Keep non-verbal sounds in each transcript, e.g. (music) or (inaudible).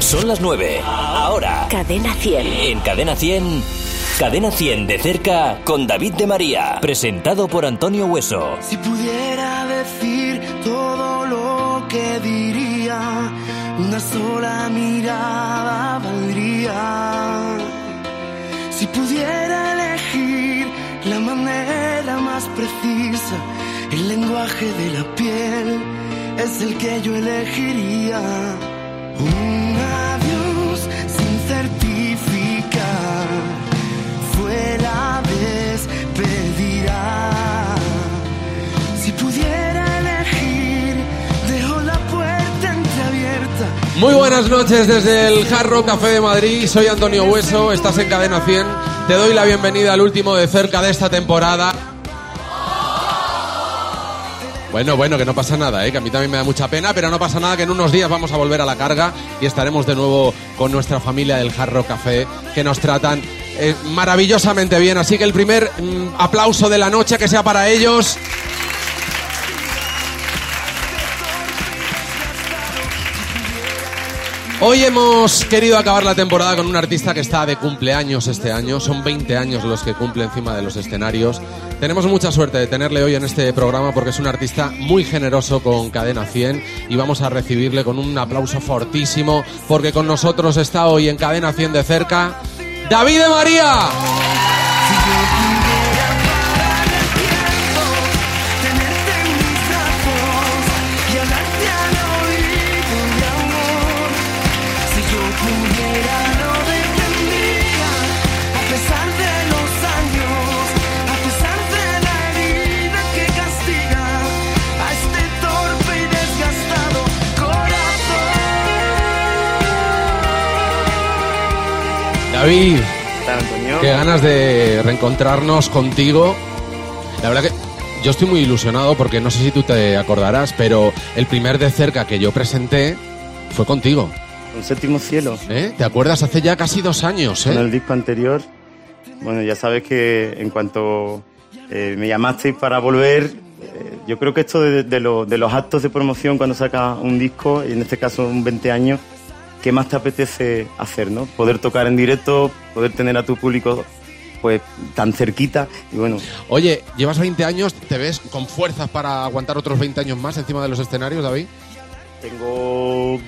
Son las 9. Ahora. Cadena 100. En Cadena 100. Cadena 100 de cerca con David de María. Presentado por Antonio Hueso. Si pudiera decir todo lo que diría, una sola mirada valdría. Si pudiera elegir la manera más precisa, el lenguaje de la piel es el que yo elegiría. Un adiós sin certificar fue la despedida. Si pudiera elegir, dejo la puerta entreabierta. Muy buenas noches desde el Jarro Café de Madrid. Soy Antonio Hueso, estás en Cadena 100. Te doy la bienvenida al último de cerca de esta temporada. Bueno, bueno, que no pasa nada, ¿eh? que a mí también me da mucha pena, pero no pasa nada, que en unos días vamos a volver a la carga y estaremos de nuevo con nuestra familia del Jarro Café, que nos tratan eh, maravillosamente bien. Así que el primer mm, aplauso de la noche que sea para ellos. Hoy hemos querido acabar la temporada con un artista que está de cumpleaños este año. Son 20 años los que cumple encima de los escenarios. Tenemos mucha suerte de tenerle hoy en este programa porque es un artista muy generoso con Cadena 100 y vamos a recibirle con un aplauso fortísimo porque con nosotros está hoy en Cadena 100 de cerca David de María. David, tal, Antonio? qué ganas de reencontrarnos contigo. La verdad que yo estoy muy ilusionado porque no sé si tú te acordarás, pero el primer de cerca que yo presenté fue contigo. Un séptimo cielo. ¿eh? ¿Te acuerdas? Hace ya casi dos años, En ¿eh? el disco anterior, bueno, ya sabes que en cuanto eh, me llamasteis para volver, eh, yo creo que esto de, de lo- de los actos de promoción cuando sacas un disco, y en este caso un 20 años, ¿qué más te apetece hacer, no? Poder tocar en directo, poder tener a tu público pues tan cerquita y bueno, Oye, llevas 20 años, ¿te ves con fuerzas para aguantar otros 20 años más encima de los escenarios, David? tengo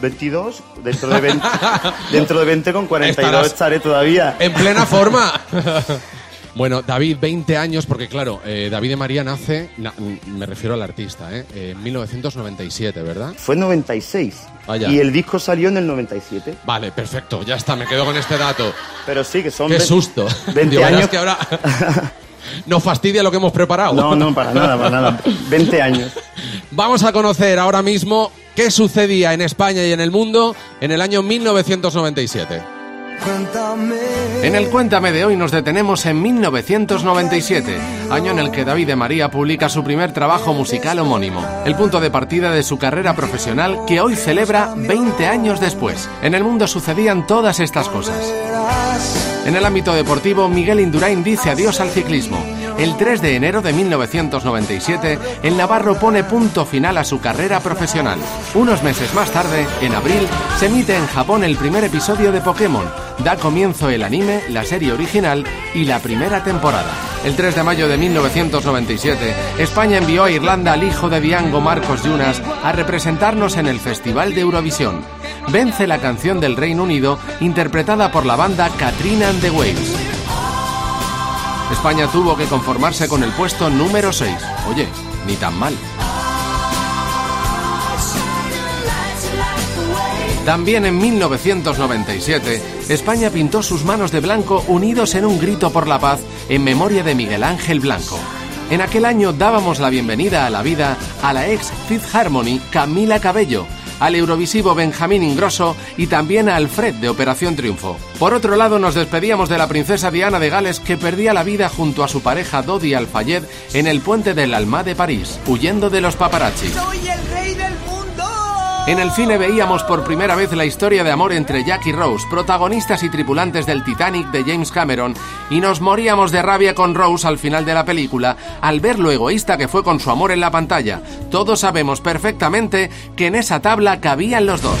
22, dentro de 20, (laughs) dentro de 20 con 42 Estarás- estaré todavía. En plena forma. (laughs) Bueno, David, 20 años, porque claro, eh, David de María nace, na- me refiero al artista, ¿eh? en 1997, ¿verdad? Fue en 96. Vaya. Y el disco salió en el 97. Vale, perfecto, ya está, me quedo con este dato. Pero sí, que son Qué susto. (laughs) (laughs) 20 Digo, años. que ahora (laughs) nos fastidia lo que hemos preparado. No, no, para nada, para nada. 20 años. Vamos a conocer ahora mismo qué sucedía en España y en el mundo en el año 1997. En el Cuéntame de hoy nos detenemos en 1997, año en el que David María publica su primer trabajo musical homónimo, el punto de partida de su carrera profesional que hoy celebra 20 años después. En el mundo sucedían todas estas cosas. En el ámbito deportivo, Miguel Indurain dice adiós al ciclismo. El 3 de enero de 1997, el Navarro pone punto final a su carrera profesional. Unos meses más tarde, en abril, se emite en Japón el primer episodio de Pokémon. Da comienzo el anime, la serie original y la primera temporada. El 3 de mayo de 1997, España envió a Irlanda al hijo de Diango Marcos Yunas a representarnos en el Festival de Eurovisión. Vence la canción del Reino Unido interpretada por la banda Katrina and the Waves. España tuvo que conformarse con el puesto número 6. Oye, ni tan mal. También en 1997, España pintó sus manos de blanco unidos en un grito por la paz en memoria de Miguel Ángel Blanco. En aquel año dábamos la bienvenida a la vida a la ex Fifth Harmony Camila Cabello, al Eurovisivo Benjamín Ingrosso y también a Alfred de Operación Triunfo. Por otro lado, nos despedíamos de la princesa Diana de Gales que perdía la vida junto a su pareja Dodi Al-Fayed en el puente del Alma de París, huyendo de los paparazzi. En el cine veíamos por primera vez la historia de amor entre Jack y Rose, protagonistas y tripulantes del Titanic de James Cameron, y nos moríamos de rabia con Rose al final de la película al ver lo egoísta que fue con su amor en la pantalla. Todos sabemos perfectamente que en esa tabla cabían los dos.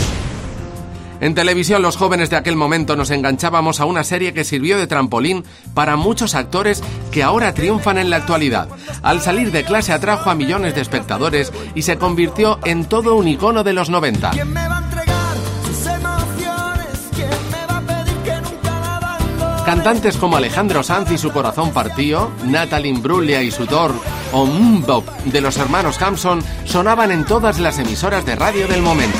En televisión los jóvenes de aquel momento nos enganchábamos a una serie que sirvió de trampolín para muchos actores que ahora triunfan en la actualidad. Al salir de clase atrajo a millones de espectadores y se convirtió en todo un icono de los 90. ¿Quién me va a entregar sus emociones? ¿Quién me va a pedir que nunca la abandone? Cantantes como Alejandro Sanz y su corazón partió, Natalie Imbruglia y su Thor o Mbop de los hermanos Hampson sonaban en todas las emisoras de radio del momento.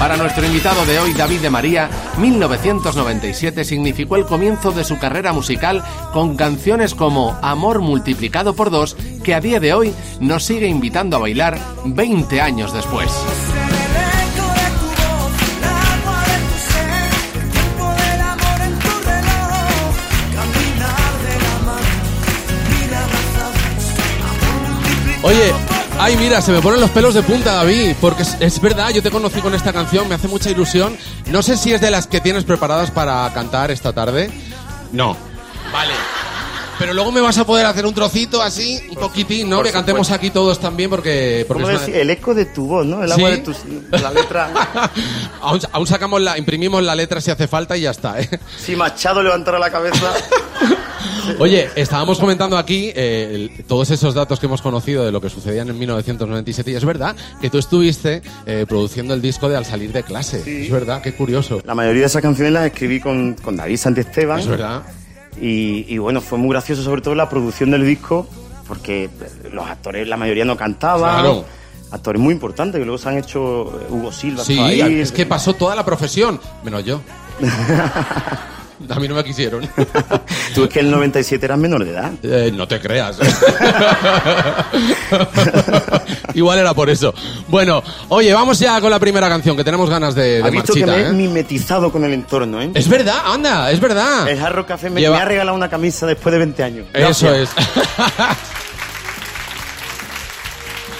Para nuestro invitado de hoy, David de María, 1997 significó el comienzo de su carrera musical con canciones como Amor multiplicado por dos, que a día de hoy nos sigue invitando a bailar 20 años después. Oye, ay, mira, se me ponen los pelos de punta, David, porque es, es verdad, yo te conocí con esta canción, me hace mucha ilusión. No sé si es de las que tienes preparadas para cantar esta tarde. No. Vale. Pero luego me vas a poder hacer un trocito así, un poquitín, ¿no? Que cantemos supuesto. aquí todos también porque... porque ¿Cómo es decir? El eco de tu voz, ¿no? El agua de tus... La letra... (laughs) aún, aún sacamos la, imprimimos la letra si hace falta y ya está, ¿eh? Si Machado levantara la cabeza... (laughs) Oye, estábamos comentando aquí eh, el- todos esos datos que hemos conocido de lo que sucedía en 1997 y es verdad que tú estuviste eh, produciendo el disco de Al salir de clase. Sí. Es verdad, qué curioso. La mayoría de esas canciones las escribí con, con David Santiesteban. Es verdad. Y, y bueno, fue muy gracioso sobre todo la producción del disco, porque los actores, la mayoría no cantaban. Claro. Actores muy importantes, que luego se han hecho eh, Hugo Silva. Sí, ahí. es que pasó toda la profesión, menos yo. (laughs) (laughs) A mí no me quisieron. (laughs) Tú es que el 97 eras menor de edad. Eh, no te creas. (laughs) Igual era por eso. Bueno, oye, vamos ya con la primera canción, que tenemos ganas de, de Has visto que marchita, me he ¿eh? mimetizado con el entorno, ¿eh? Es verdad, anda, es verdad. El Jarro Café me, Lleva- me ha regalado una camisa después de 20 años. Eso Gracias. es.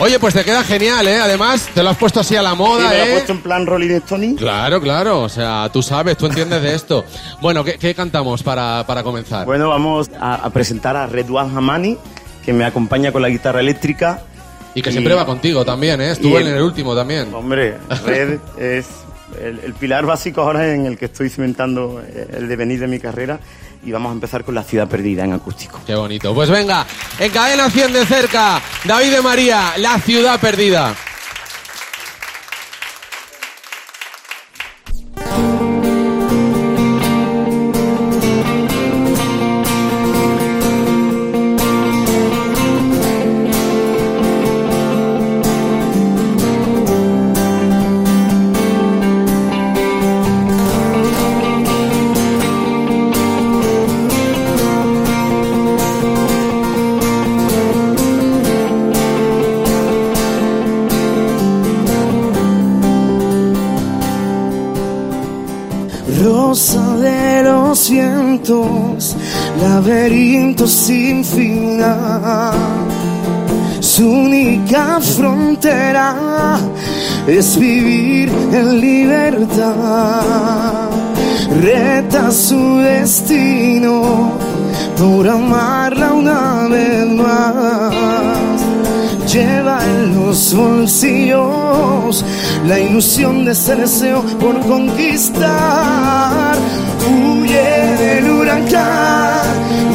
Oye, pues te queda genial, ¿eh? Además, te lo has puesto así a la Sí, moda, me lo he ¿eh? puesto en plan Rolling Stone. Claro, claro. O sea, tú sabes, tú entiendes de esto. Bueno, ¿qué, qué cantamos para, para comenzar? Bueno, vamos a, a presentar a Redwan Hamani, que me acompaña con la guitarra eléctrica. y que siempre va contigo también, ¿eh? Estuvo y el- en el último también. Hombre, (laughs) Red es el, el pilar básico ahora en el que estoy cimentando el devenir de mi carrera. Y vamos a empezar con La Ciudad Perdida en acústico. Qué bonito. Pues venga, en cadena 100 de cerca, David de María, La Ciudad Perdida. Laberinto sin final. Su única frontera es vivir en libertad. Reta su destino por amarla una vez más lleva en los bolsillos la ilusión de ese deseo por conquistar. Huye del huracán,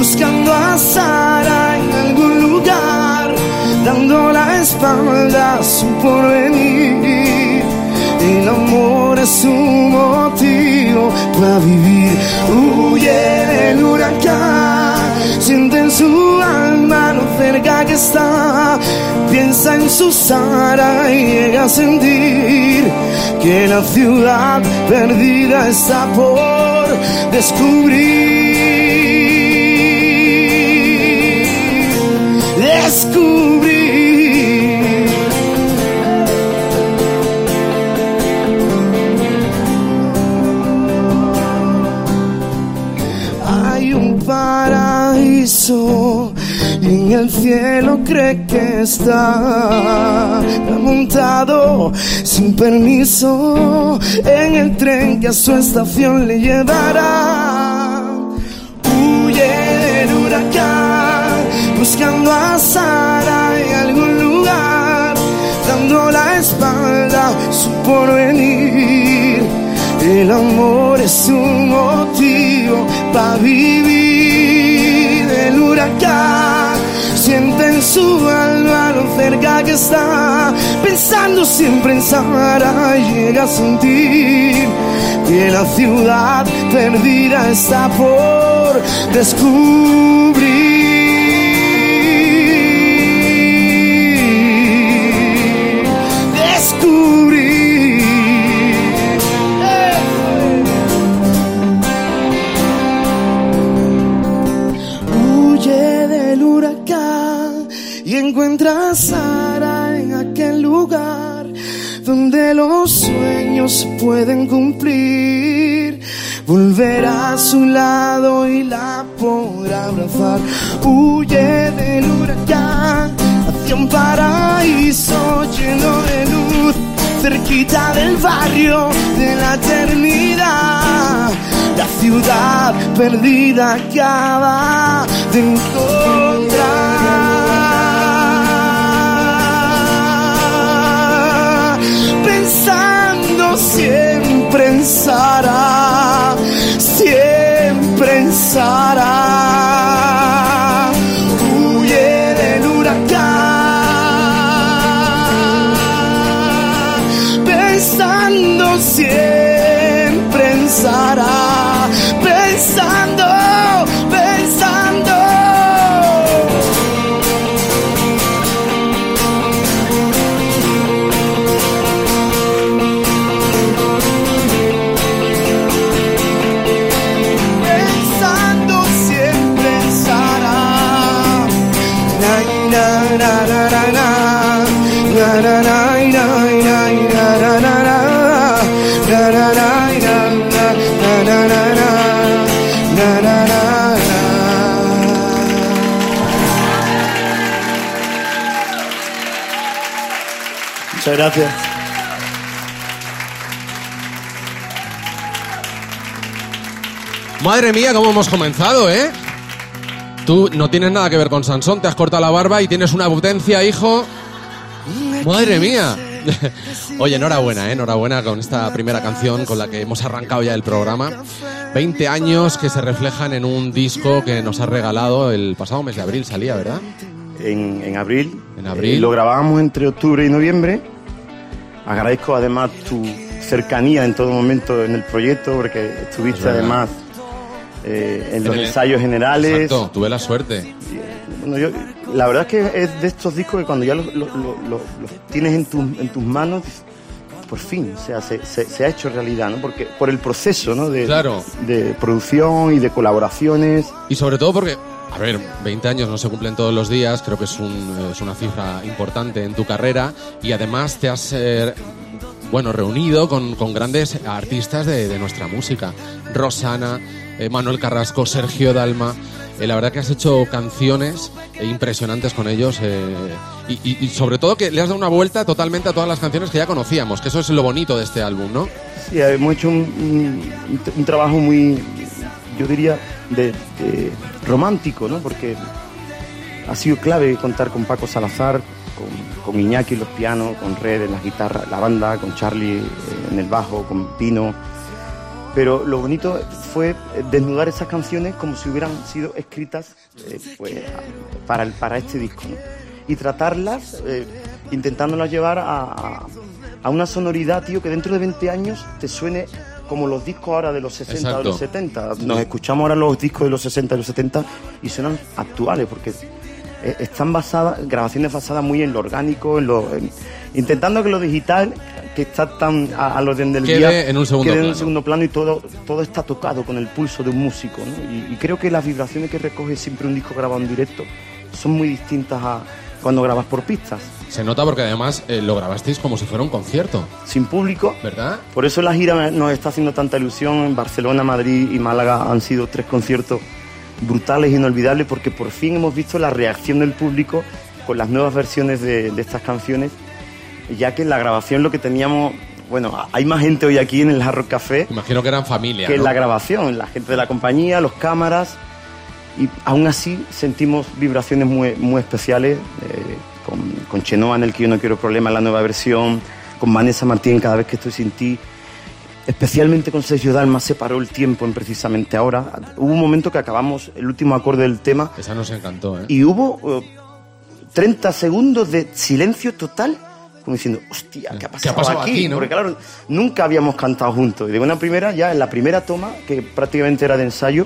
buscando a Sara en algún lugar, dando la espalda a su porvenir. El amor es su motivo para vivir. Huye del huracán, siente en su alma lo cerca que está. Piensa en su Sara y llega a sentir que la ciudad perdida está por descubrir. Descubrir. Hay un paraíso y en el cielo cree que está montado sin permiso en el tren que a su estación le llevará. Huye del huracán buscando a Sara en algún lugar, dando la espalda su porvenir. El amor es un motivo para vivir el huracán. Siente en su alma lo cerca que está, pensando siempre en Sara, llega a sentir que la ciudad perdida está por descubrir. Y encuentra a Sara en aquel lugar donde los sueños pueden cumplir. Volverá a su lado y la podrá abrazar. Huye del huracán hacia un paraíso lleno de luz, cerquita del barrio de la eternidad. La ciudad perdida acaba de encontrar. Pensando siempre en Sara, siempre en Sara. Muchas gracias. Madre mía, cómo hemos comenzado, ¿eh? Tú no tienes nada que ver con Sansón, te has cortado la barba y tienes una potencia, hijo. Madre mía. (laughs) Oye, enhorabuena, ¿eh? enhorabuena con esta primera canción con la que hemos arrancado ya el programa. 20 años que se reflejan en un disco que nos has regalado el pasado mes de abril, salía, ¿verdad? En, en abril. En abril. Eh, lo grabábamos entre octubre y noviembre. Agradezco además tu cercanía en todo momento en el proyecto, porque estuviste Es además eh, en los el- ensayos generales. Exacto, tuve la suerte. Bueno, yo- la verdad es que es de estos discos que cuando ya los, los- los- los tienes en, tu- en tus manos, por fin, o sea, se, se- se ha hecho realidad, ¿no? Porque por el proceso, ¿no? De, Claro. de producción y de colaboraciones. Y sobre todo porque, a ver, 20 años no se cumplen todos los días, creo que es, un- es una cifra importante en tu carrera y además te has, eh, bueno, reunido con, grandes artistas de, nuestra música. Rosana, eh, Manuel Carrasco, Sergio Dalma. Eh, la verdad que has hecho canciones eh, impresionantes con ellos eh, y, sobre todo que le has dado una vuelta totalmente a todas las canciones que ya conocíamos, que eso es lo bonito de este álbum, ¿no? Sí, hemos hecho un trabajo muy, yo diría, de, romántico, ¿no? Porque ha sido clave contar con Paco Salazar, con, con Iñaki en los pianos, con Red en las guitarras, la banda, con Charlie eh, en el bajo, con Pino. Pero lo bonito fue eh, desnudar esas canciones como si hubieran sido escritas eh, pues, para, el- para este disco. Y tratarlas, intentándolas llevar a- a una sonoridad, tío, que dentro de 20 años te suene como los discos ahora de los 60 o de los Exacto. 70. Nos escuchamos ahora los discos de los 60 y los 70 y suenan actuales porque eh, están basadas, grabaciones basadas muy en lo orgánico, en lo, en- intentando que lo digital, que está tan a, a lo del Quede día, en un segundo quede en un segundo plano y todo, todo está tocado con el pulso de un músico. ¿no? Y, y creo que las vibraciones que recoge siempre un disco grabado en directo son muy distintas a cuando grabas por pistas, Se nota porque además eh, lo grabasteis como si fuera un concierto, sin público. ¿verdad? Por eso la gira nos está haciendo tanta ilusión. En Barcelona, Madrid y Málaga han sido tres conciertos brutales e inolvidables porque por fin hemos visto la reacción del público con las nuevas versiones de, de estas canciones, ya que en la grabación lo que teníamos, bueno, hay más gente hoy aquí en el Hard Rock Café Imagino que eran familia. que en ¿no? la grabación, la gente de la compañía, los cámaras. y aún así sentimos vibraciones muy, muy especiales eh, con, con Chenoa en el que yo no quiero problema en la nueva versión, con Vanessa Martín cada vez que estoy sin ti. Especialmente con Sergio Dalma se paró el tiempo en precisamente ahora. Hubo un momento que acabamos el último acorde del tema Esa nos encantó, ¿eh? y hubo eh, 30 segundos de silencio total, como diciendo, hostia, ¿qué ha pasado, ¿Qué ha pasado aquí, no? Porque claro, nunca habíamos cantado juntos. Y de una primera, ya en la primera toma, que prácticamente era de ensayo,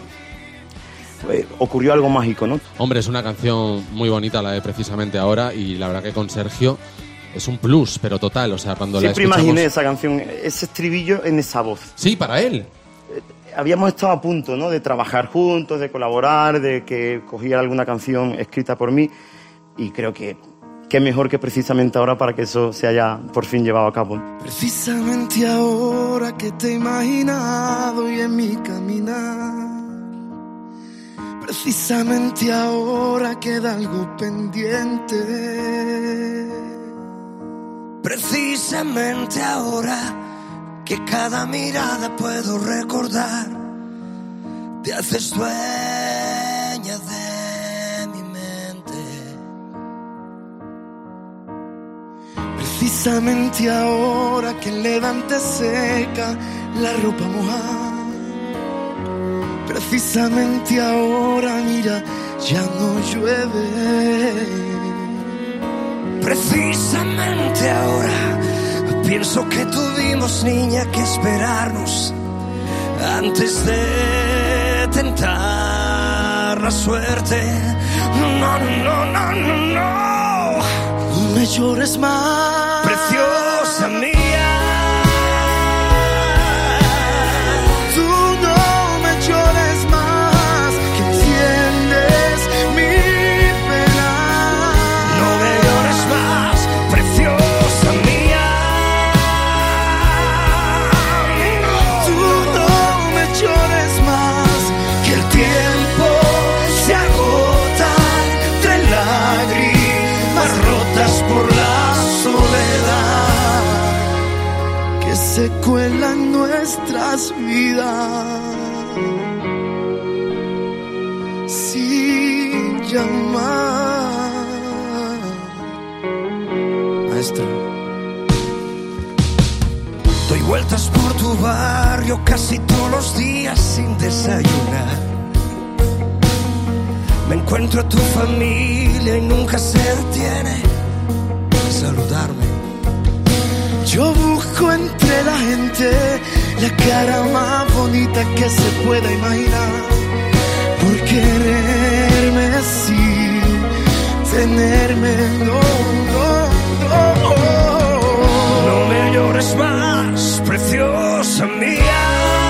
pues, ocurrió algo mágico, ¿no? Hombre, es una canción muy bonita la de precisamente ahora y la verdad que con Sergio es un plus, pero total, o sea, cuando Siempre la escuchamos... imaginé esa canción, ese estribillo en esa voz. Sí, para él. Habíamos estado a punto, ¿no? De trabajar juntos, de colaborar, de que cogiera alguna canción escrita por mí. Y creo que qué mejor que precisamente ahora para que eso se haya por fin llevado a cabo. Precisamente ahora que te he imaginado y en mi caminar. Precisamente ahora queda algo pendiente. Precisamente ahora que cada mirada puedo recordar. Te haces dueña de mi mente. Precisamente ahora que el levante seca la ropa mojada. Precisamente ahora, mira, ya no llueve. Precisamente ahora pienso que tuvimos niña que esperarnos antes de tentar la suerte. No, no, no, no, no, no. Me llores más, vidas sin llamar. Maestro. Doy vueltas por tu barrio casi todos los días sin desayunar. Me encuentro a tu familia y nunca se detiene a saludarme. Yo busco entre la gente la cara más bonita que se pueda imaginar. Por quererme sin tenerme, no, no, no. No me llores más, preciosa mía.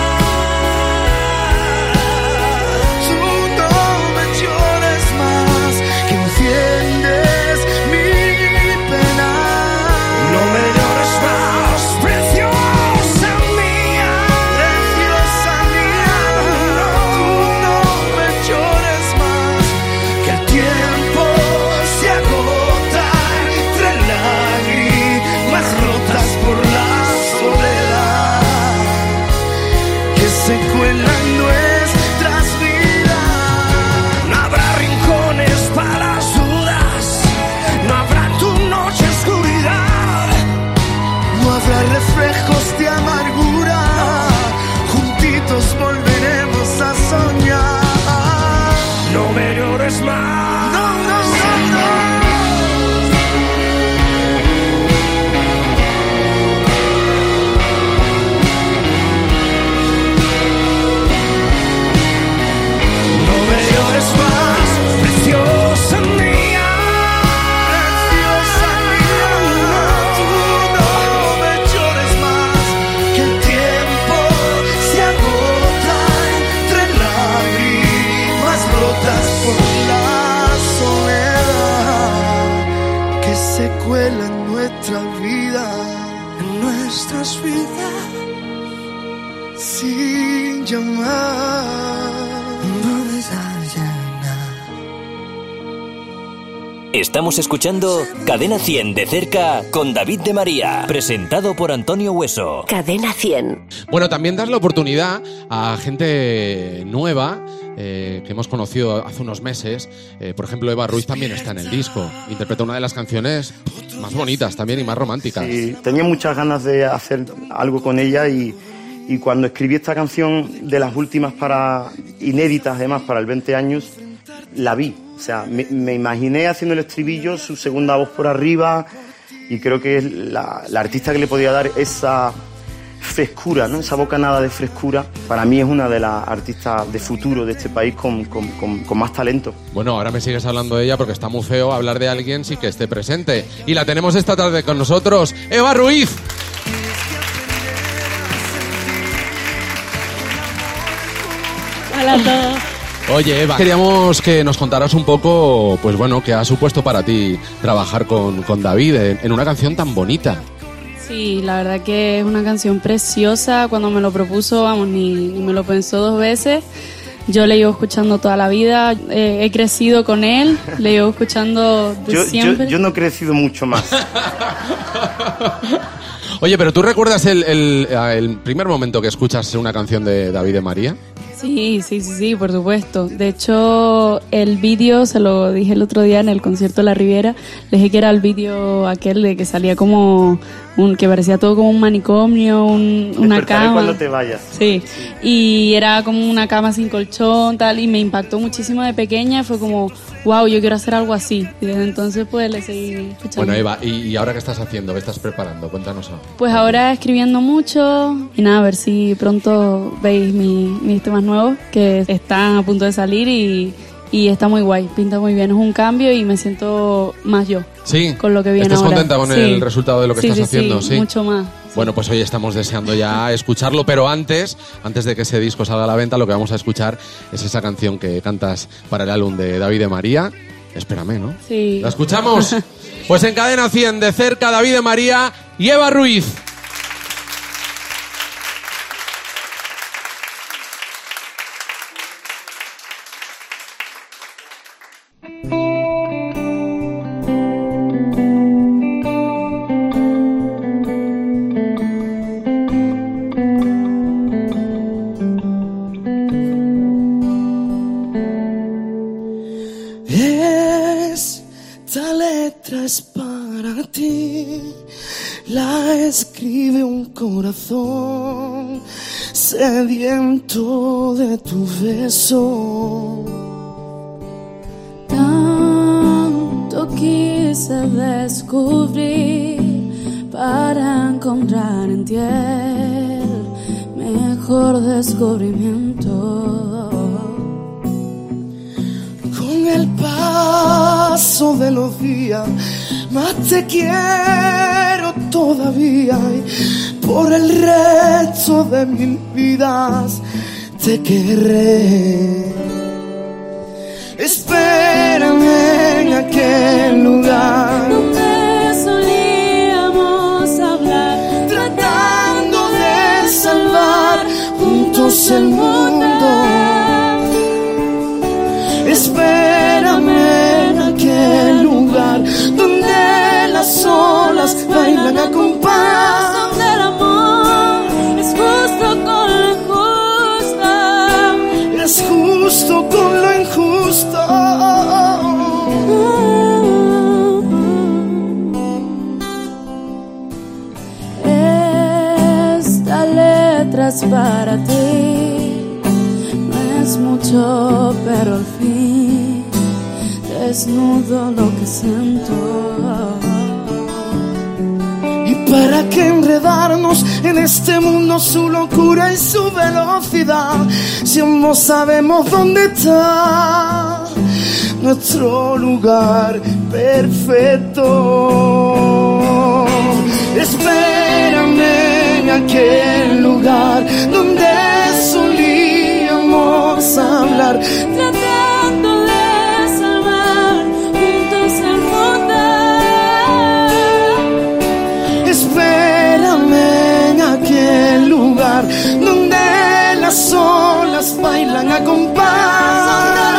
Escuchando Cadena 100 de cerca con David de María, presentado por Antonio Hueso. Cadena 100. Bueno, también dar la oportunidad a gente nueva eh, que hemos conocido hace unos meses. Eh, por ejemplo, Eva Ruiz también está en el disco. Interpreta una de las canciones más bonitas también y más románticas. Sí, tenía muchas ganas de hacer algo con ella y, y cuando escribí esta canción de las últimas para inéditas además para el 20 años, la vi. O sea, me, me imaginé haciendo el estribillo, su segunda voz por arriba y creo que es la, la artista que le podía dar esa frescura, ¿no? esa bocanada de frescura, para mí es una de las artistas de futuro de este país con, con- con- con más talento. Bueno, ahora me sigues hablando de ella porque está muy feo hablar de alguien sin que esté presente. Y la tenemos esta tarde con nosotros, Eva Ruiz. Hola a todos. Oye, Eva, queríamos que nos contaras un poco, pues bueno, qué ha supuesto para ti trabajar con, con David en, en una canción tan bonita. Sí, la verdad que es una canción preciosa. Cuando me lo propuso, vamos, ni, ni me lo pensó dos veces. Yo le llevo escuchando toda la vida, eh, he crecido con él, le llevo escuchando de Yo, yo, siempre. yo no he crecido mucho más. (laughs) Oye, pero ¿tú recuerdas el, el- el primer momento que escuchas una canción de David de María? Sí, sí, sí, sí, por supuesto. De hecho, el vídeo, se lo dije el otro día en el concierto de La Riviera, le dije que era el vídeo aquel de que salía como un, que parecía todo como un manicomio, un- una cama. cuando te vayas. Sí, y era como una cama sin colchón, tal, y me impactó muchísimo de pequeña. Fue como, wow, yo quiero hacer algo así. Y desde entonces, pues le seguí escuchando. Bueno, Eva, ¿y, y ahora qué estás haciendo? ¿Qué estás preparando? Cuéntanos algo. Pues ahora escribiendo mucho y nada, a ver si pronto veis mi- mis temas nuevos que están a punto de salir y, y está muy guay, pinta muy bien, es un cambio y me siento más yo. Sí, Con lo que viene ¿Estás ahora. contenta con Sí. el resultado de lo que Sí, estás sí, haciendo? Sí, mucho más. Bueno, pues hoy estamos deseando ya (laughs) escucharlo, pero antes, antes de que ese disco salga a la venta, lo que vamos a escuchar es esa canción que cantas para el álbum de David de María. Espérame, ¿no? Sí. ¿La escuchamos? (laughs) Pues en cadena 100 de cerca David de María y Eva Ruiz. Tanto quise descubrir para encontrar en ti el mejor descubrimiento. Con el paso de los días, más te quiero todavía. Por el resto de mil vidas te querré. Espérame en aquel lugar, Donde solíamos hablar, tratando de salvar juntos el mundo. Espérame en aquel lugar donde las olas bailan para ti, no es mucho, pero al fin desnudo lo que siento. ¿Y para qué enredarnos en este mundo su locura y su velocidad? Si aún no sabemos dónde está nuestro lugar perfecto. Espérame en aquel lugar donde solíamos hablar. Tratando de salvar juntos el mundo. Espérame en aquel lugar donde las olas bailan a compás.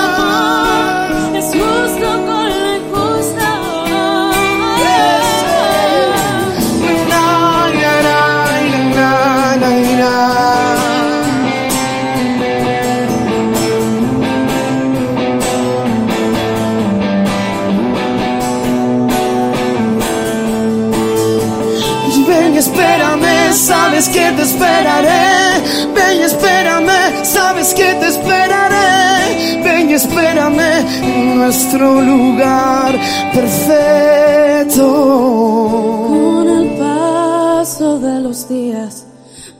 Esperaré. Ven y espérame, sabes que te esperaré. Ven y espérame en nuestro lugar perfecto. Con el paso de los días,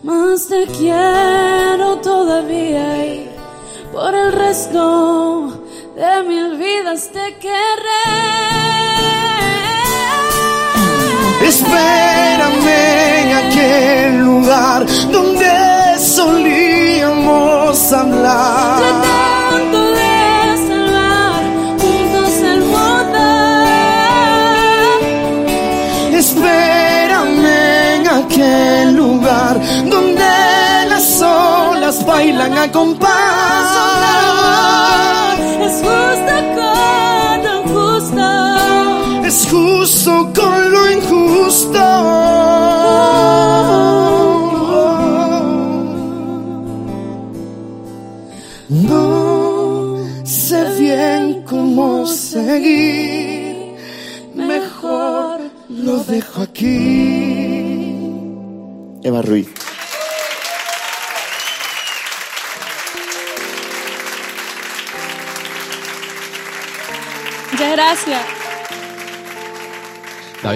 más te quiero todavía y por el resto de mil vidas te querré. Espérame aquel lugar donde solíamos hablar. Tratando de salvar juntos el mundo. Espérame en aquel lugar donde las olas bailan a compás.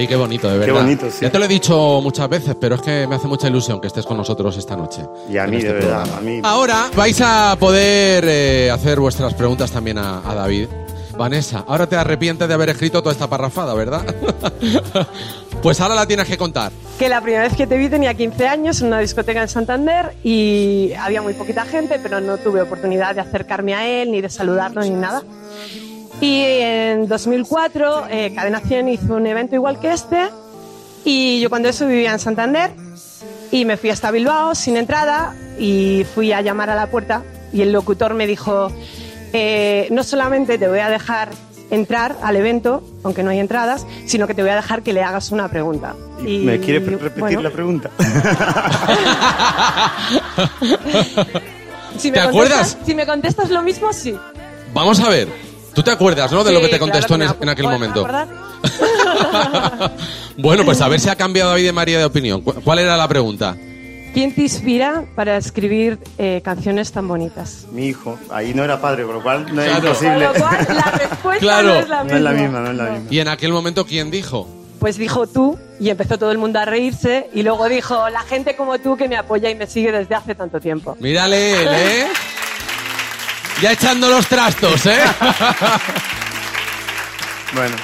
Qué bonito, de Qué verdad. bonito, sí. Ya te lo he dicho muchas veces, pero es que me hace mucha ilusión que estés con nosotros esta noche. Y a mí, este de verdad, programa. a mí. Ahora vais a poder eh, hacer vuestras preguntas también a, a David. Vanessa, ahora te arrepientes de haber escrito toda esta parrafada, ¿verdad? (laughs) pues ahora la tienes que contar. Que la primera vez que te vi tenía 15 años en una discoteca en Santander y había muy poquita gente, pero no tuve oportunidad de acercarme a él, ni de saludarlo, ni nada. Y en 2004, eh, Cadena 100 hizo un evento igual que este y yo cuando eso vivía en Santander y me fui hasta Bilbao sin entrada y fui a llamar a la puerta y el locutor me dijo, eh, no solamente te voy a dejar entrar al evento, aunque no hay entradas, sino que te voy a dejar que le hagas una pregunta. Y ¿Me quiere pre- repetir bueno, la pregunta? (laughs) (laughs) si ¿Te me acuerdas? contestas- Si me contestas lo mismo, sí. Vamos a ver. ¿Tú te acuerdas, no? De lo que te claro contestó que en, es- aquel momento. (laughs) bueno, pues a ver si ha cambiado David de María de opinión. ¿Cu- ¿Cuál era la pregunta? ¿Quién te inspira para escribir eh, canciones tan bonitas? Mi hijo. Ahí no era padre, por lo cual no es Claro. imposible. Con lo cual, la respuesta Claro. no es la No misma. es la misma, no es la misma. Y en aquel momento, ¿quién dijo? Pues dijo tú y empezó todo el mundo a reírse y luego dijo la gente como tú que me apoya y me sigue desde hace tanto tiempo. Mírale él, ¿eh? Ya echando los trastos, ¿eh? (laughs) Bueno,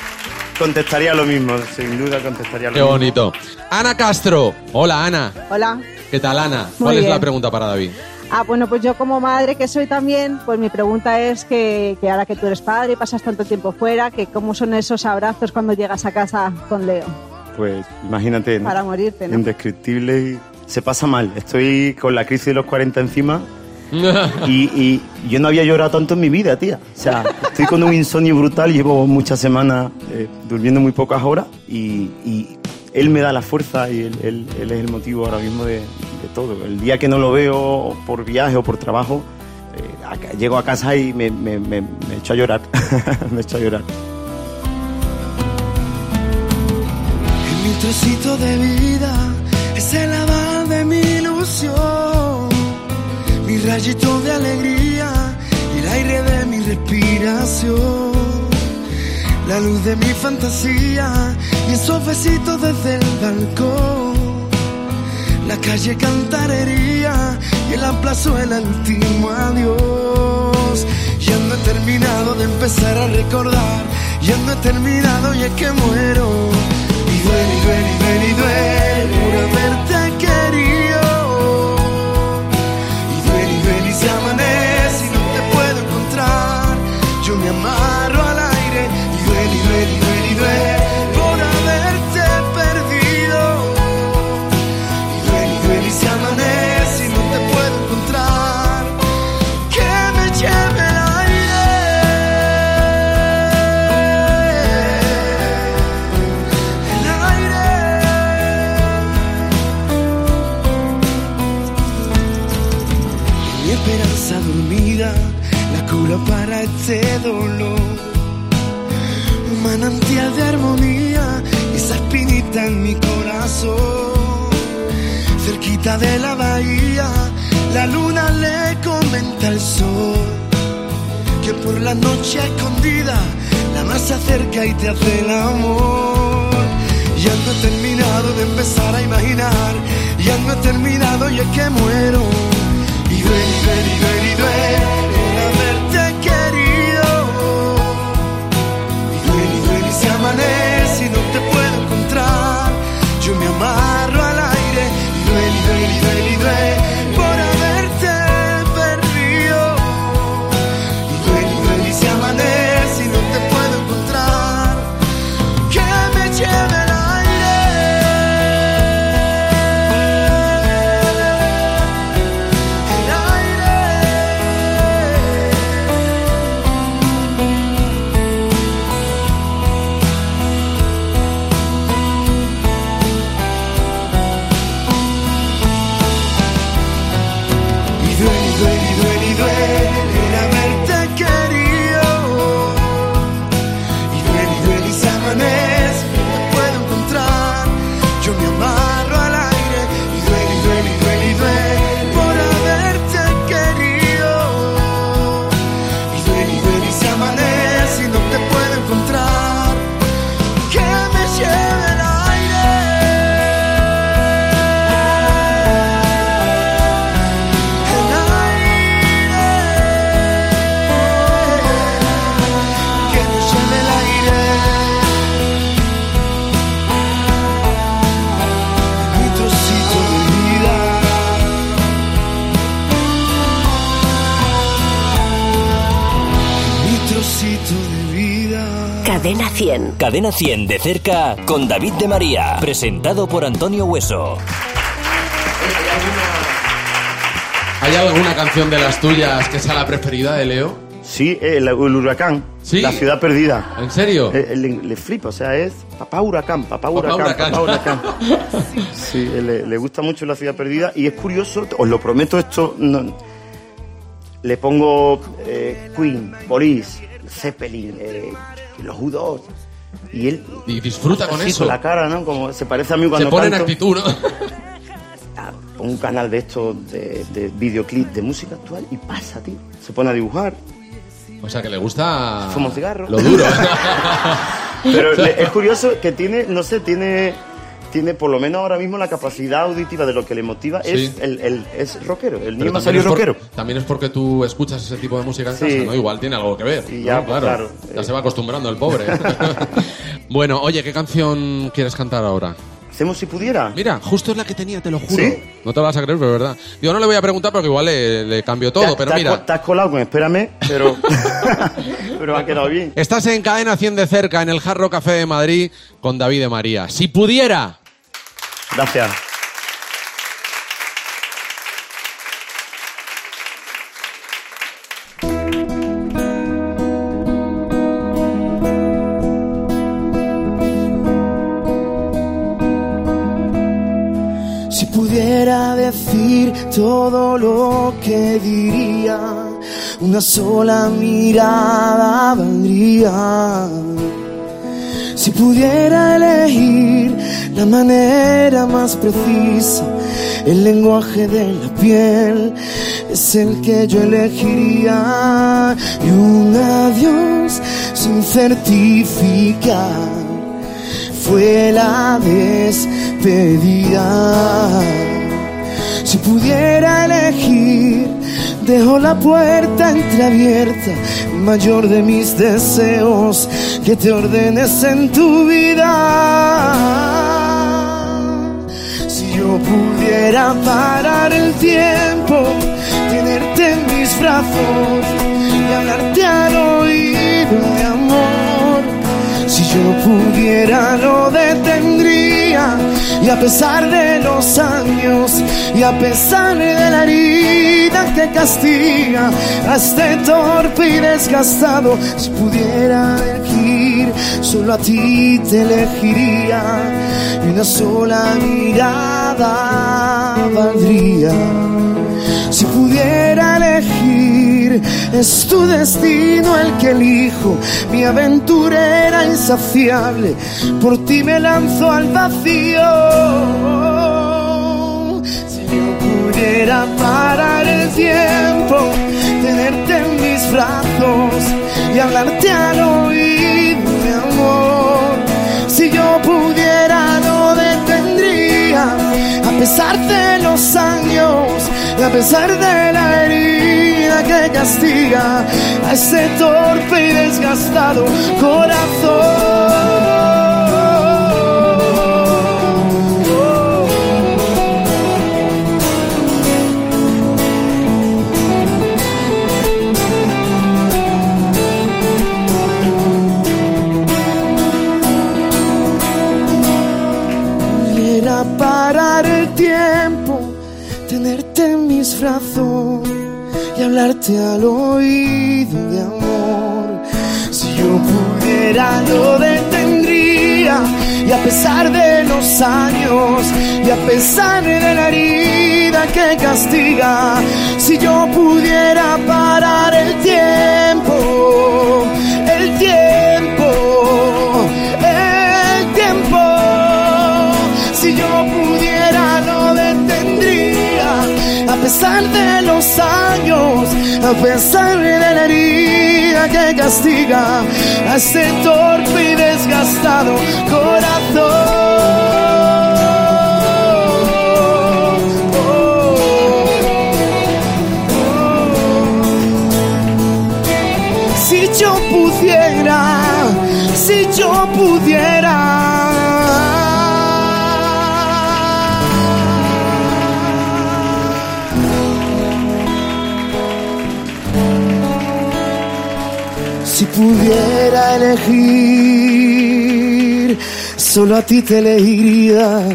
contestaría lo mismo, sin duda contestaría lo Qué mismo. bonito. Ana Castro. Hola, Ana. Hola. ¿Qué tal, Ana? Muy ¿Cuál es la pregunta para David? Ah, bueno, pues yo como madre que soy también, pues mi pregunta es que, que ahora que tú eres padre y pasas tanto tiempo fuera, que cómo son esos abrazos cuando llegas a casa con Leo, Pues imagínate, ¿no? para morirte, ¿no? indescriptible y se pasa mal. Estoy con la crisis de los 40 encima y, yo no había llorado tanto en mi vida, tía. O sea, estoy con un insomnio brutal, llevo muchas semanas eh, durmiendo muy pocas horas y, él me da la fuerza y él, es el motivo ahora mismo de, todo. El día que no lo veo por viaje o por trabajo, eh, llego a casa y me, me, me, echo a llorar. me echo a llorar. (laughs) Mi trocito de vida es el aval de mi ilusión, mi rayito de alegría y el aire de mi respiración, la luz de mi fantasía y esos besitos desde el balcón, la calle cantarería y en la el último adiós. Ya no he terminado de empezar a recordar, ya no he terminado y es que muero. Y duele, y duele, y duele, y duele este dolor. Un manantial de armonía, esa espinita en mi corazón. cerquita de la bahía, la luna le comenta al sol que por la noche escondida la más se acerca y te hace el amor. Ya no he terminado de empezar a imaginar, ya no he terminado y es que muero. Y duele, y duele, y duele 100. Cadena 100 de cerca con David de María. Presentado por Antonio Hueso. ¿Hay alguna canción de las tuyas que sea la preferida de Leo? Sí, el, el huracán. Sí. La ciudad perdida. ¿En serio? Eh, le, le flipa, o sea, es papá huracán, papá Papá huracán, huracán. papá huracán. (laughs) Sí, eh, le, le gusta mucho la ciudad perdida y es curioso, os lo prometo esto, no- le pongo eh, Queen, Police, Zeppelin, eh, los U2 y él Y disfruta con así eso. con la cara, ¿no? Como se parece a mí cuando Se pone en actitud, ¿no? Ah, un canal de estos de, de videoclip de música actual y pasa, tío. Se pone a dibujar, O sea, que le gusta... Fuma un cigarro. Lo duro. (laughs) Pero es curioso que tiene, no sé, tiene, tiene por lo menos ahora mismo la capacidad auditiva de lo que le motiva Sí. es el, el- es rockero. El niño es, por- rockero. también es porque tú escuchas ese tipo de música en Sí. casa, ¿no? Igual tiene algo que ver. Y ¿no? ya, pues, claro. Ya se va acostumbrando el pobre. (laughs) bueno, oye, ¿qué canción quieres cantar ahora? Hacemos si pudiera. Mira, justo es la que tenía, te lo juro. ¿Sí? No te lo vas a creer, pero es verdad. Yo no le voy a preguntar porque igual le, le cambio Te- todo, pero te mira. co- Te has colado con espérame, pero, (laughs) (laughs) pero ha quedado bien. Estás en Cadena 100 de cerca, en el Jarro Café de Madrid, con David de María. Si pudiera. Gracias. Si pudiera decir todo lo que diría, una sola mirada valdría. Si pudiera elegir la manera más precisa, el lenguaje de la piel es el que yo elegiría. Y un adiós sin certificar fue la despedida. Si pudiera elegir, dejo la puerta entreabierta, mayor de mis deseos, que te ordenes en tu vida. Yo pudiera parar el tiempo, tenerte en mis brazos y hablarte al oído de amor. Si yo pudiera lo detendría y a pesar de los años y a pesar de la herida que castiga a este torpe y desgastado, si pudiera elegir, solo a ti te elegiría y una sola mirada valdría. Si pudiera elegir, es tu destino el que elijo. Mi aventura era insaciable, por ti me lanzo al vacío. pudiera parar el tiempo, tenerte en mis brazos y hablarte al oído pesar de los años, a pesar de la herida que castiga a ese torpe y desgastado corazón. Hablarte al oído de amor. Si yo pudiera lo detendría y a pesar de los años y a pesar de la herida que castiga, si yo pudiera parar el tiempo, de los años, a pesar de la herida que castiga a ese torpe y desgastado corazón. Si yo pudiera, si yo pudiera. Solo a ti te elegiría.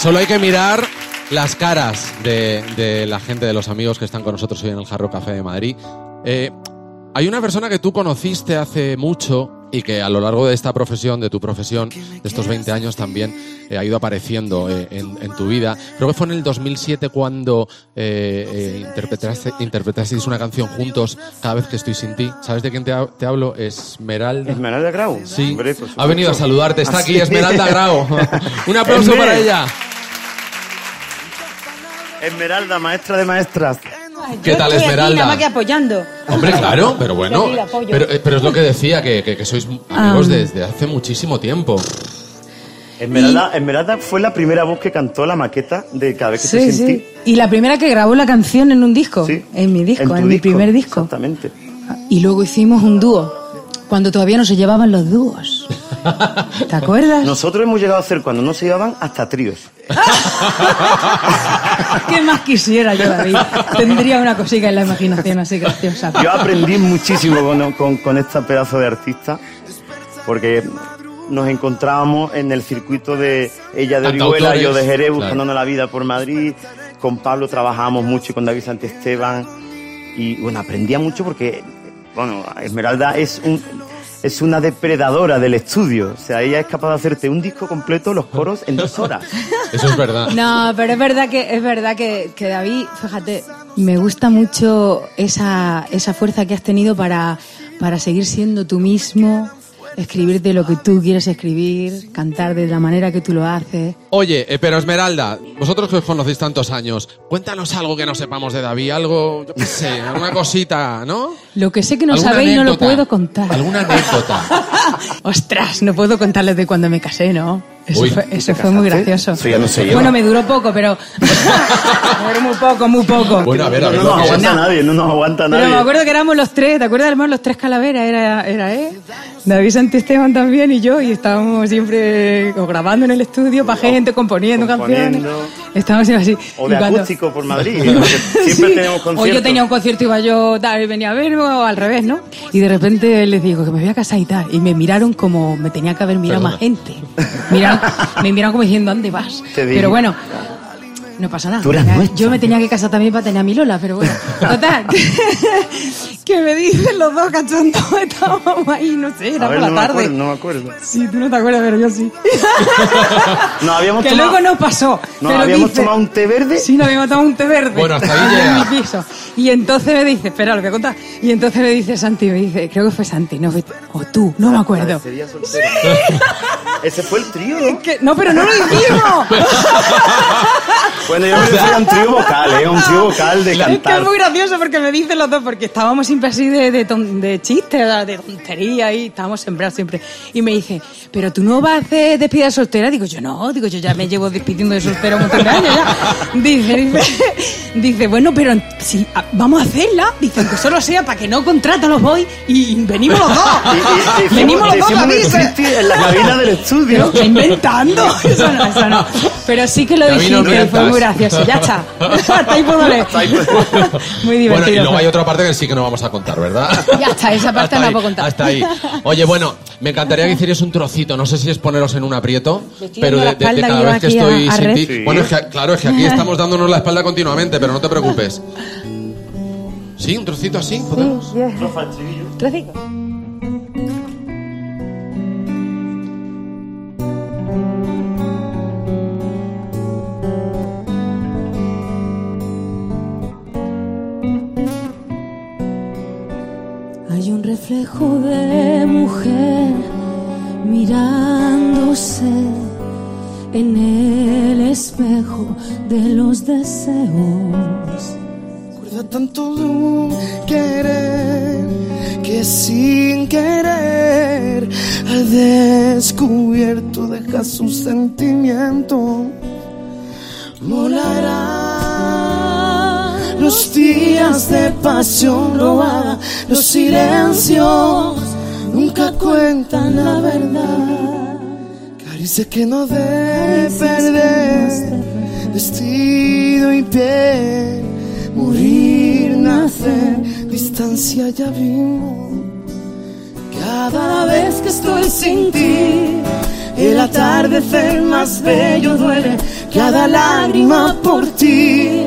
Solo hay que mirar las caras de, de la gente, de los amigos que están con nosotros hoy en el Jarro Café de Madrid. Eh, hay una persona que tú conociste hace mucho y que a lo largo de esta profesión, de tu profesión, de estos 20 años también eh, ha ido apareciendo eh, en, en tu vida. Creo que fue en el 2007 cuando eh, eh, interpretaste, interpretasteis una canción juntos, Cada vez que estoy sin ti. ¿Sabes de quién te, ha- te hablo? Esmeralda. Esmeralda Grau. Sí, Hombre, ha venido a saludarte. Está Ah, aquí sí. Esmeralda Grau. (laughs) Un aplauso para ella. Esmeralda, maestra de maestras. ¿Qué tal, estoy aquí, Esmeralda? nada más que apoyando. Hombre, claro, pero bueno. Yo aquí. Pero, eh, pero es lo que decía, que, que- que sois amigos desde hace muchísimo tiempo. Esmeralda, Esmeralda fue la primera voz que cantó la maqueta de Cada vez que Sí, te sentí. sí. Y la primera que grabó la canción en un disco. Sí. En mi disco, en, tu mi primer disco. Exactamente. Y luego hicimos un dúo. Cuando todavía no se llevaban los dúos. (laughs) ¿Te acuerdas? Nosotros hemos llegado a hacer, cuando no se llevaban, hasta tríos. (laughs) ¿Qué más quisiera yo, David? Tendría una cosita en la imaginación así graciosa. Yo aprendí muchísimo con, con, con esta pedazo de artista, porque nos encontrábamos en el circuito de ella de Orihuela, yo de Jerez, claro. buscándonos la vida por Madrid. Con Pablo trabajábamos mucho y con David Santiesteban. Y bueno, aprendía mucho porque, bueno, Esmeralda es un. Es una depredadora del estudio. O sea, ella es capaz de hacerte un disco completo, los coros, en dos horas. (laughs) Eso es verdad. No, pero es verdad que es verdad que, que David, fíjate, me gusta mucho esa, esa fuerza que has tenido para, para seguir siendo tú mismo, escribir de lo que tú quieres escribir, cantar de la manera que tú lo haces. Oye, eh, pero Esmeralda, vosotros que os conocéis tantos años, cuéntanos algo que no sepamos de David, algo, yo qué sé, alguna cosita, ¿no? Lo que sé que no ¿Alguna sabéis no lo puedo contar. ¿Alguna anécdota? (laughs) Ostras, no puedo contarles de cuando me casé, ¿no? Eso Uy, fue, eso ¿te fue muy gracioso. Eso ya no se lleva. Bueno, me duró poco, pero... (laughs) Duró muy poco, muy poco. Bueno, a ver, a No ver. nos lo que- aguanta nadie, no nos aguanta Pero nadie. me acuerdo que éramos los tres, ¿te acuerdas? Éramos los tres calaveras, era, era él, David Santiesteban también y yo, y estábamos siempre o grabando en el estudio para gente, componiendo, componiendo. canciones. Estábamos siempre así. O de cuando- acústico por Madrid. (laughs) Siempre Sí. tenemos O conciertos. yo tenía un concierto, iba yo, tal, y venía a ver, o al revés, ¿no? Y de repente les digo que me voy a casar y tal. Y me miraron como me tenía que haber mirado Perdona. más gente. Miraron- (laughs) me miraron como diciendo, ¿dónde vas? Pero bueno, no pasa nada. Yo me tenía que casar también para tener a mi Lola, pero bueno. (laughs) Total. (laughs) que me dicen los dos cachondos, (laughs) estábamos ahí, no sé, era A ver, por la no me tarde. acuerdo, no me acuerdo. Sí, tú no te acuerdas, pero yo sí. No, habíamos (laughs) que tomado, luego nos pasó. no, pero habíamos dice- tomado un té verde. Sí, nos habíamos tomado un té verde. Bueno, hasta ahí (laughs) en llega. mi piso. Y entonces me dice, espera, lo voy a contar. Y entonces me dice Santi, me dice, creo que fue Santi, no fue o tú, no me acuerdo. Soltero. Ese fue el trío, ¿no? Que- no, pero no lo hicimos. Bueno, yo me refiero a un trío vocal, ¿eh? Un trío vocal de Es que es cantar. muy gracioso porque me dicen los dos, porque estábamos siempre así de, de, ton- de chistes, de tontería y estábamos sembrados siempre. Y me dice, pero tú no vas a hacer despedida de soltera. Digo, yo no, digo, yo ya me llevo despidiendo de soltera un montón de años ya. (laughs) Dice, dice, dice, bueno, pero sí, a- vamos a hacerla. Dice, aunque solo sea para que no contrata los boys y venimos los dos. (laughs) Y- y- y venimos los dos, striptease en la cabina del estudio. Pero, inventando. (laughs) Eso no, eso no. Pero sí que lo dijiste, fue muy gracioso. Ya está. Hasta ahí puedo leer. Muy Bueno, y divertido. luego hay otra parte que sí que no vamos a contar, ¿verdad? (laughs) Ya está, esa parte Hasta no la ahí, puedo contar. Hasta ahí. Oye, bueno, me encantaría que hicierais un trocito. No sé si es poneros en un aprieto, pero de, cada vez que a- estoy a sin ti. Sí. Bueno, es que, claro, es que aquí (laughs) estamos dándonos la espalda continuamente, pero no te preocupes. ¿Sí? ¿Un trocito así? ¿Podemos? Trocico. Hay un reflejo de mujer mirándose en el espejo de los deseos. Recuerda tanto de un querer que sin querer al descubierto deja su sentimiento. Volará los días de pasión robada, los silencios nunca cuentan la verdad. Caricia que no debe perder, vestido y piel, morir, nacer, distancia ya vimos. Cada vez que estoy sin ti, el atardecer más bello duele. Cada lágrima por ti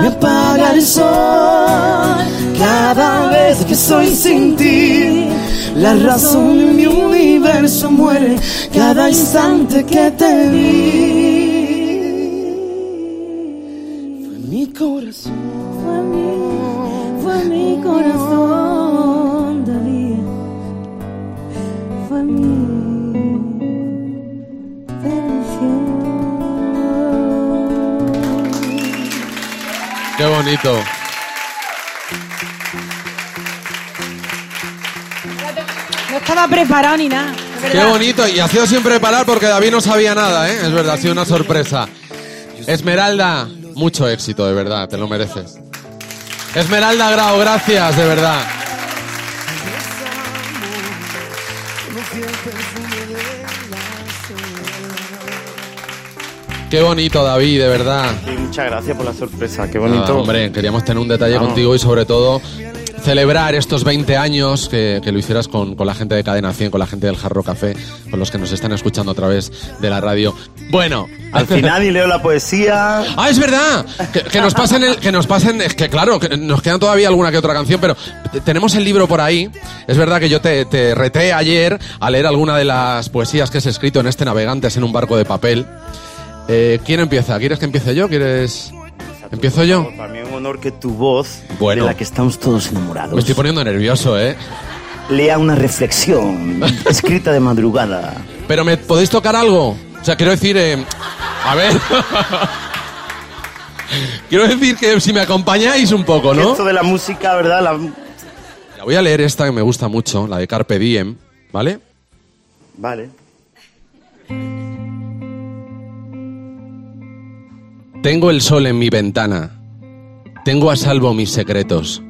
me apaga el sol. Cada vez que estoy sin ti, la razón de mi universo muere. Cada instante que te vi, fue mi corazón. Fue mi, fue mi corazón, Qué bonito. No estaba preparado ni nada. Qué bonito. Y ha sido sin preparar porque David no sabía nada, ¿eh? Es verdad, ha sido una sorpresa. Esmeralda, mucho éxito, de verdad, te lo mereces. Esmeralda Grau, gracias, de verdad. Qué bonito, David, de verdad. Sí, muchas gracias por la sorpresa, qué bonito. hombre, queríamos tener un detalle Vamos. contigo y sobre todo celebrar estos 20 años que, que lo hicieras con, con la gente de Cadena 100, con la gente del Jarro Café, con los que nos están escuchando a través de la radio. Bueno, Al final y leo la poesía. (laughs) Ah, es verdad. Que, que nos pasen, el- que nos pasen, es que claro, que nos quedan todavía alguna que otra canción, pero tenemos el libro por ahí. Es verdad que yo te, te reté ayer a leer alguna de las poesías que has escrito en este Navegantes en un barco de papel. Eh, ¿Quién empieza? ¿Quieres que empiece yo? ¿Quieres? ¿Empiezo yo? Para mí es un honor que tu voz, Bueno. de la que estamos todos enamorados, Me estoy poniendo nervioso, ¿eh? lea una reflexión (laughs) escrita de madrugada. Pero ¿me podéis tocar algo? O sea, quiero decir, eh, a ver. (laughs) quiero decir que si me acompañáis un poco, ¿no? Esto de la música, ¿verdad? La- La voy a leer esta que me gusta mucho, la de Carpe Diem, ¿vale? Vale. Tengo el sol en mi ventana. Tengo a salvo mis secretos.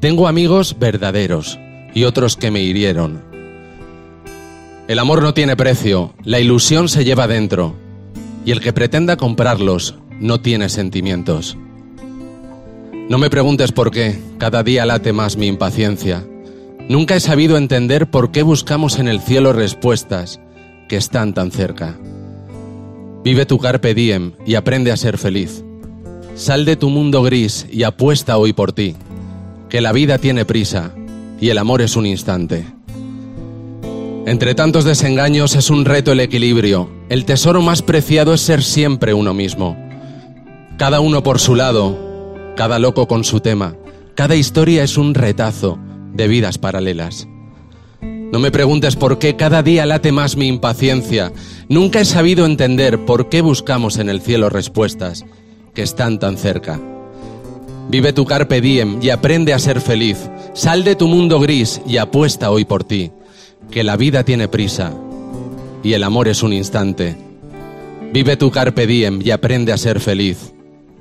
Tengo amigos verdaderos y otros que me hirieron. El amor no tiene precio, la ilusión se lleva dentro. Y el que pretenda comprarlos no tiene sentimientos. No me preguntes por qué, cada día late más mi impaciencia. Nunca he sabido entender por qué buscamos en el cielo respuestas que están tan cerca. Vive tu carpe diem y aprende a ser feliz. Sal de tu mundo gris y apuesta hoy por ti. que la vida tiene prisa y el amor es un instante. Entre tantos desengaños es un reto el equilibrio. El tesoro más preciado es ser siempre uno mismo. Cada uno por su lado, cada loco con su tema. Cada historia es un retazo de vidas paralelas. No me preguntes por qué cada día late más mi impaciencia. Nunca he sabido entender por qué buscamos en el cielo respuestas que están tan cerca. Vive tu carpe diem y aprende a ser feliz. Sal de tu mundo gris y apuesta hoy por ti, que la vida tiene prisa y el amor es un instante. Vive tu carpe diem y aprende a ser feliz.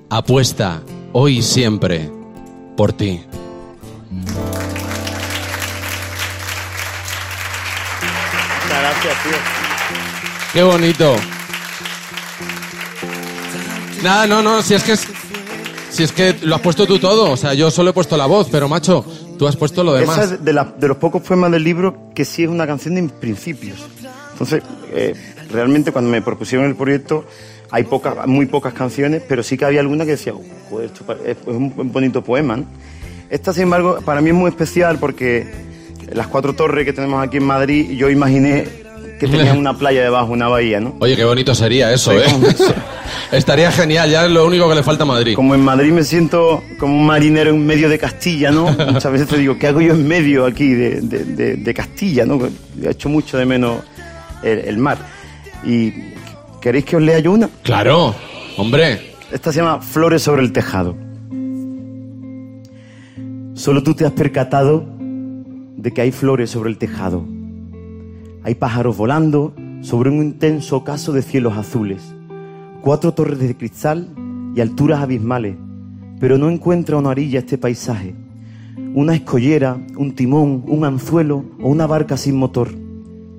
Apuesta hoy y siempre por ti. Gracias, tío. Qué bonito. Nada, no, no, si es que es, si es que lo has puesto tú todo, o sea, yo solo he puesto la voz, pero macho, tú has puesto lo demás. Esa es de, la- de los pocos poemas del libro que sí es una canción de principios. Entonces, eh, realmente cuando me propusieron el proyecto, hay pocas, muy pocas canciones, pero sí que había alguna que decía, "Oh, joder, esto es un, un bonito poema. ¿no? Esta, sin embargo, para mí es muy especial porque las cuatro torres que tenemos aquí en Madrid, yo imaginé que tenían una playa debajo, una bahía, ¿no? Oye, qué bonito sería eso, ¿eh? (laughs) Estaría genial, ya es lo único que le falta a Madrid. Como en Madrid me siento como un marinero en medio de Castilla, ¿no? (laughs) Muchas veces te digo, ¿qué hago yo en medio aquí de, de- de- de Castilla, ¿no? He hecho mucho de menos el, el mar. ¿Y queréis que os lea yo una? Claro, hombre. Esta se llama Flores sobre el tejado. Solo tú te has percatado de que hay flores sobre el tejado. Hay pájaros volando sobre un intenso ocaso de cielos azules. Cuatro torres de cristal y alturas abismales. Pero no encuentra una orilla este paisaje. Una escollera, un timón, un anzuelo o una barca sin motor.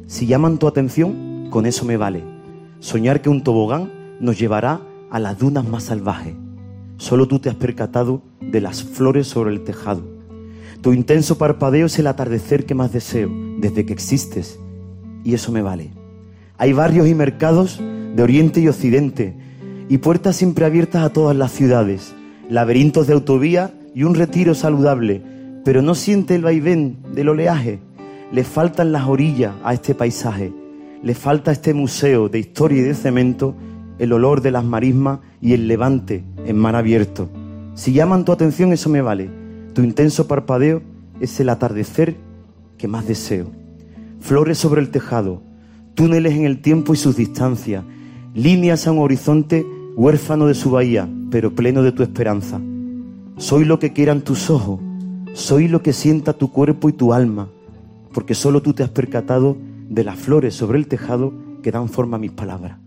Si llaman tu atención, con eso me vale. Soñar que un tobogán nos llevará a las dunas más salvajes. Solo tú te has percatado de las flores sobre el tejado. Tu intenso parpadeo es el atardecer que más deseo desde que existes. Y eso me vale. Hay barrios y mercados de oriente y occidente y puertas siempre abiertas a todas las ciudades, laberintos de autovía y un retiro saludable, pero no siente el vaivén del oleaje. Le faltan las orillas a este paisaje, le falta a este museo de historia y de cemento el olor de las marismas y el levante en mar abierto. Si llaman tu atención eso me vale. Tu intenso parpadeo es el atardecer que más deseo. Flores sobre el tejado, túneles en el tiempo y sus distancias, líneas a un horizonte huérfano de su bahía, pero pleno de tu esperanza. Soy lo que quieran tus ojos, soy lo que sienta tu cuerpo y tu alma, porque solo tú te has percatado de las flores sobre el tejado que dan forma a mis palabras.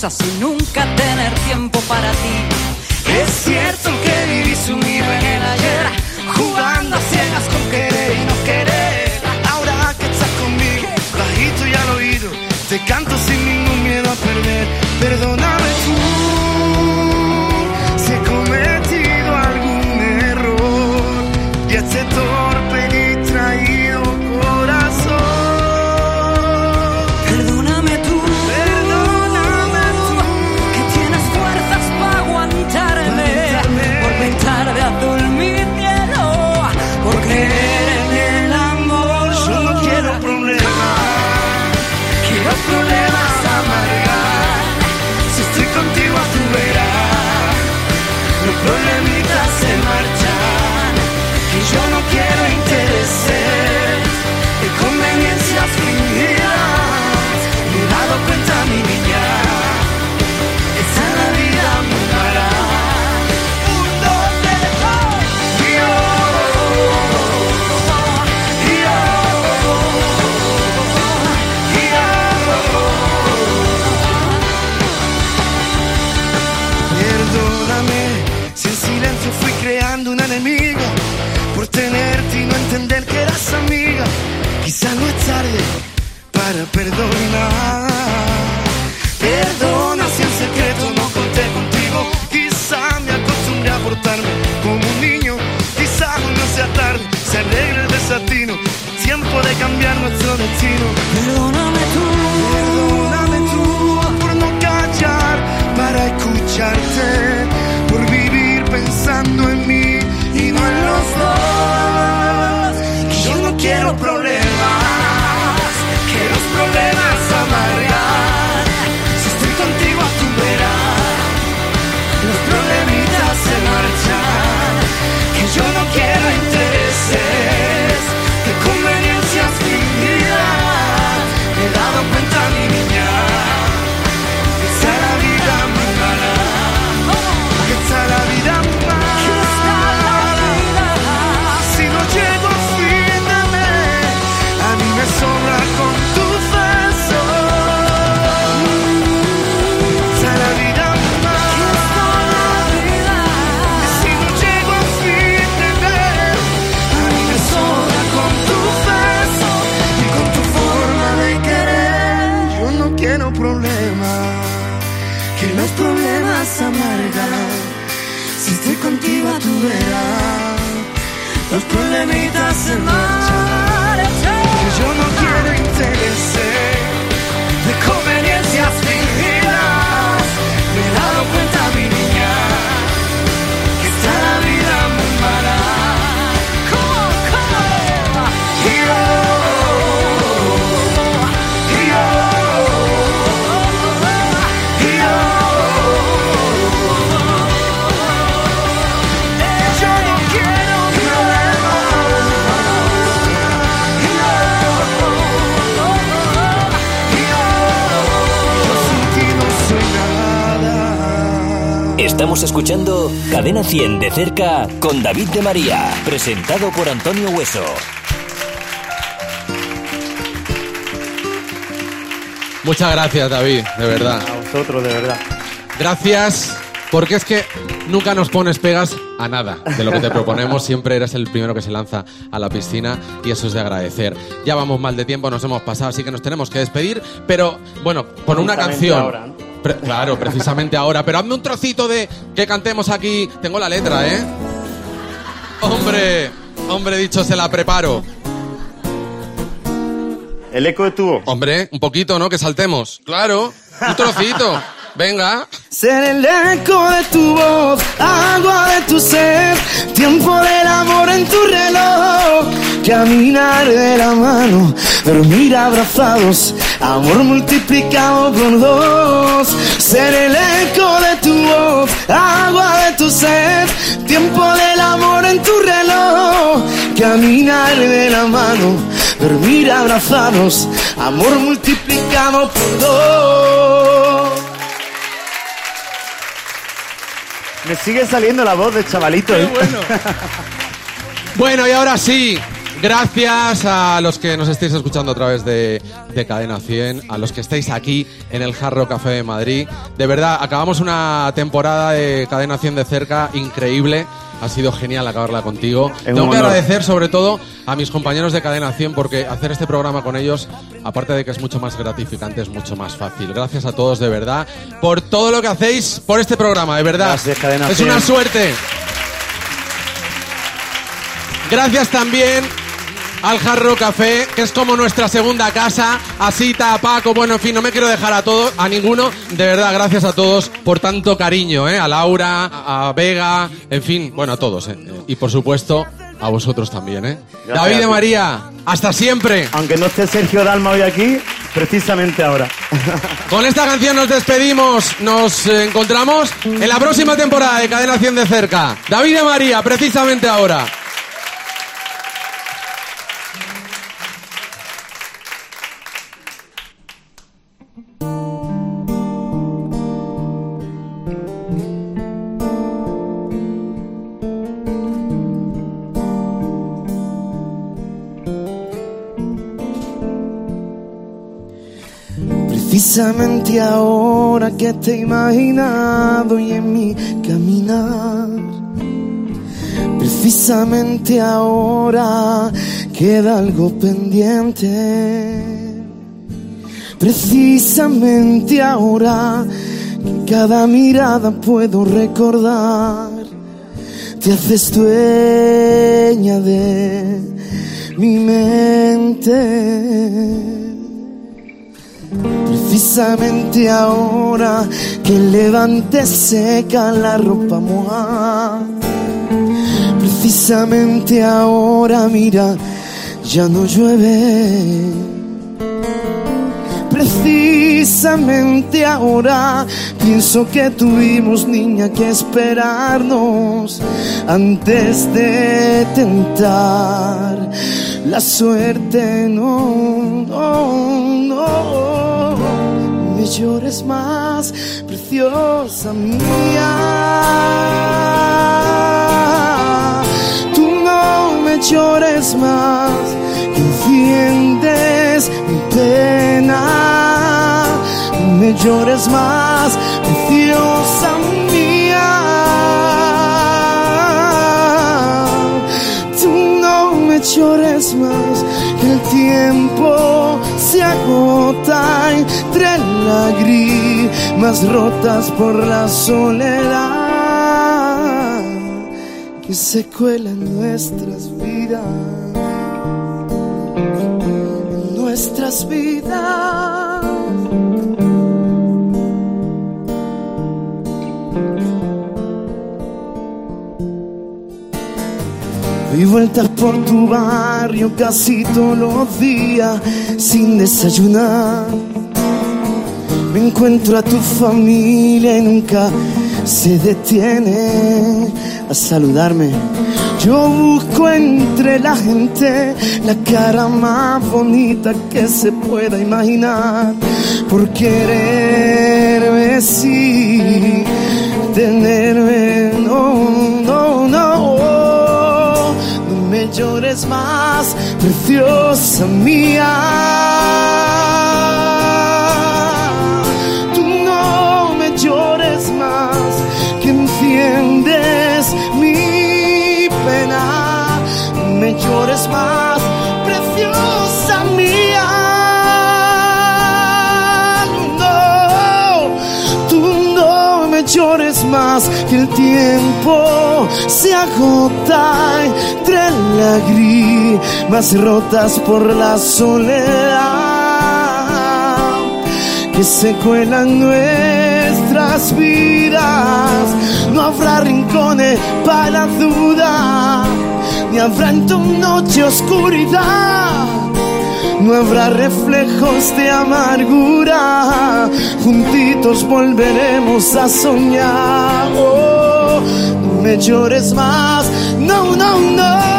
Musas y nunca tener tiempo para ti. Es cierto que viví sumido en el ayer, jugando a ciegas con querer y no querer. Ahora que estás conmigo, bajito y al oído, te canto sin ningún miedo a perder. Perdóname tú, si he cometido algún error y este de cambiar nuestro destino. Perdóname tú, perdóname Estamos escuchando Cadena 100 de cerca con David de María, presentado por Antonio Hueso. Muchas gracias, David, de verdad. A vosotros, de verdad. Gracias, porque es que nunca nos pones pegas a nada de lo que te proponemos. Siempre eres el primero que se lanza a la piscina y eso es de agradecer. Ya vamos mal de tiempo, nos hemos pasado, así que nos tenemos que despedir. Pero bueno, por una canción. ahora, ¿no? Pre- claro, precisamente ahora. Pero hazme un trocito de que cantemos aquí. Tengo la letra, ¿eh? Hombre, hombre, dicho, se la preparo. El eco de tu voz. Hombre, un poquito, ¿no? Que saltemos. Claro, un trocito. Venga. Ser el eco de tu voz, agua de tu ser, tiempo del amor en tu reloj, caminar de la mano, dormir abrazados, amor multiplicado por dos. Ser el eco de tu voz, agua de tu ser, tiempo del amor en tu reloj, caminar de la mano, dormir abrazados, amor multiplicado por dos. Me sigue saliendo la voz de chavalito. ¿eh? (laughs) Bueno, y ahora sí, gracias a los que nos estéis escuchando a través de, de Cadena 100, a los que estáis aquí en el Jarro Café de Madrid. De verdad, acabamos una temporada de Cadena 100 de cerca increíble. Ha sido genial acabarla contigo. un Tengo que agradecer sobre todo a mis compañeros de Cadena 100 porque hacer este programa con ellos, aparte de que es mucho más gratificante, es mucho más fácil. Gracias a todos de verdad por todo lo que hacéis por este programa, de verdad. Gracias, Cadena es 100. una suerte. Gracias también al Jarro Café, que es como nuestra segunda casa. A Sita, a Paco, bueno, en fin, no me quiero dejar a todos, a ninguno. De verdad, gracias a todos por tanto cariño, ¿eh? A Laura, a Vega, en fin, bueno, a todos, ¿eh? Y por supuesto, a vosotros también, ¿eh? Gracias David ti. María, hasta siempre. Aunque no esté Sergio Dalma hoy aquí, precisamente ahora. (laughs) Con esta canción nos despedimos. Nos encontramos en la próxima temporada de Cadena 100 de cerca. David de María, precisamente ahora. Precisamente ahora que te he imaginado y en mi caminar, Precisamente ahora queda algo pendiente. Precisamente ahora que cada mirada puedo recordar. Te haces dueña de mi mente. Precisamente ahora que levante seca la ropa mojada. Precisamente ahora, mira, ya no llueve. Precisamente ahora pienso que tuvimos, niña, que esperarnos antes de tentar la suerte. No, no, no, me llores más, preciosa mía. Tú no me llores más, enciendes mi pena. Me llores más, preciosa mía. Me llores más, que el tiempo se agota entre lágrimas rotas por la soledad que se cuela en nuestras vidas, nuestras vidas. Doy vueltas por tu barrio casi todos los días sin desayunar. Me encuentro a tu familia y nunca se detiene a saludarme. Yo busco entre la gente la cara más bonita que se pueda imaginar. Por quererme, sí, tenerme, no, me llores más, preciosa mía. Más, que el tiempo se agota entre lágrimas rotas por la soledad que se cuelan nuestras vidas. No habrá rincones para duda, ni habrá en tu noche oscuridad. No habrá reflejos de amargura, juntitos volveremos a soñar. Oh, no me llores más, no, no, no.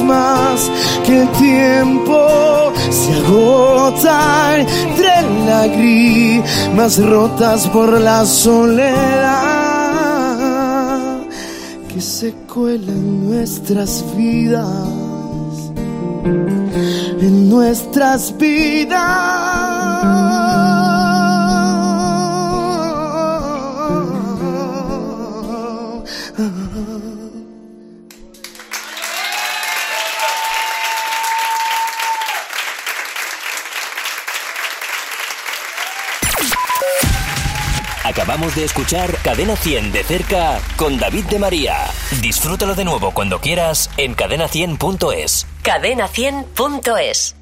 Más, que el tiempo se agota entre lágrimas rotas por la soledad que se cuela en nuestras vidas, en nuestras vidas. De escuchar Cadena 100 de cerca con David de María. Disfrútalo de nuevo cuando quieras en cadena100.es. Cadena100.es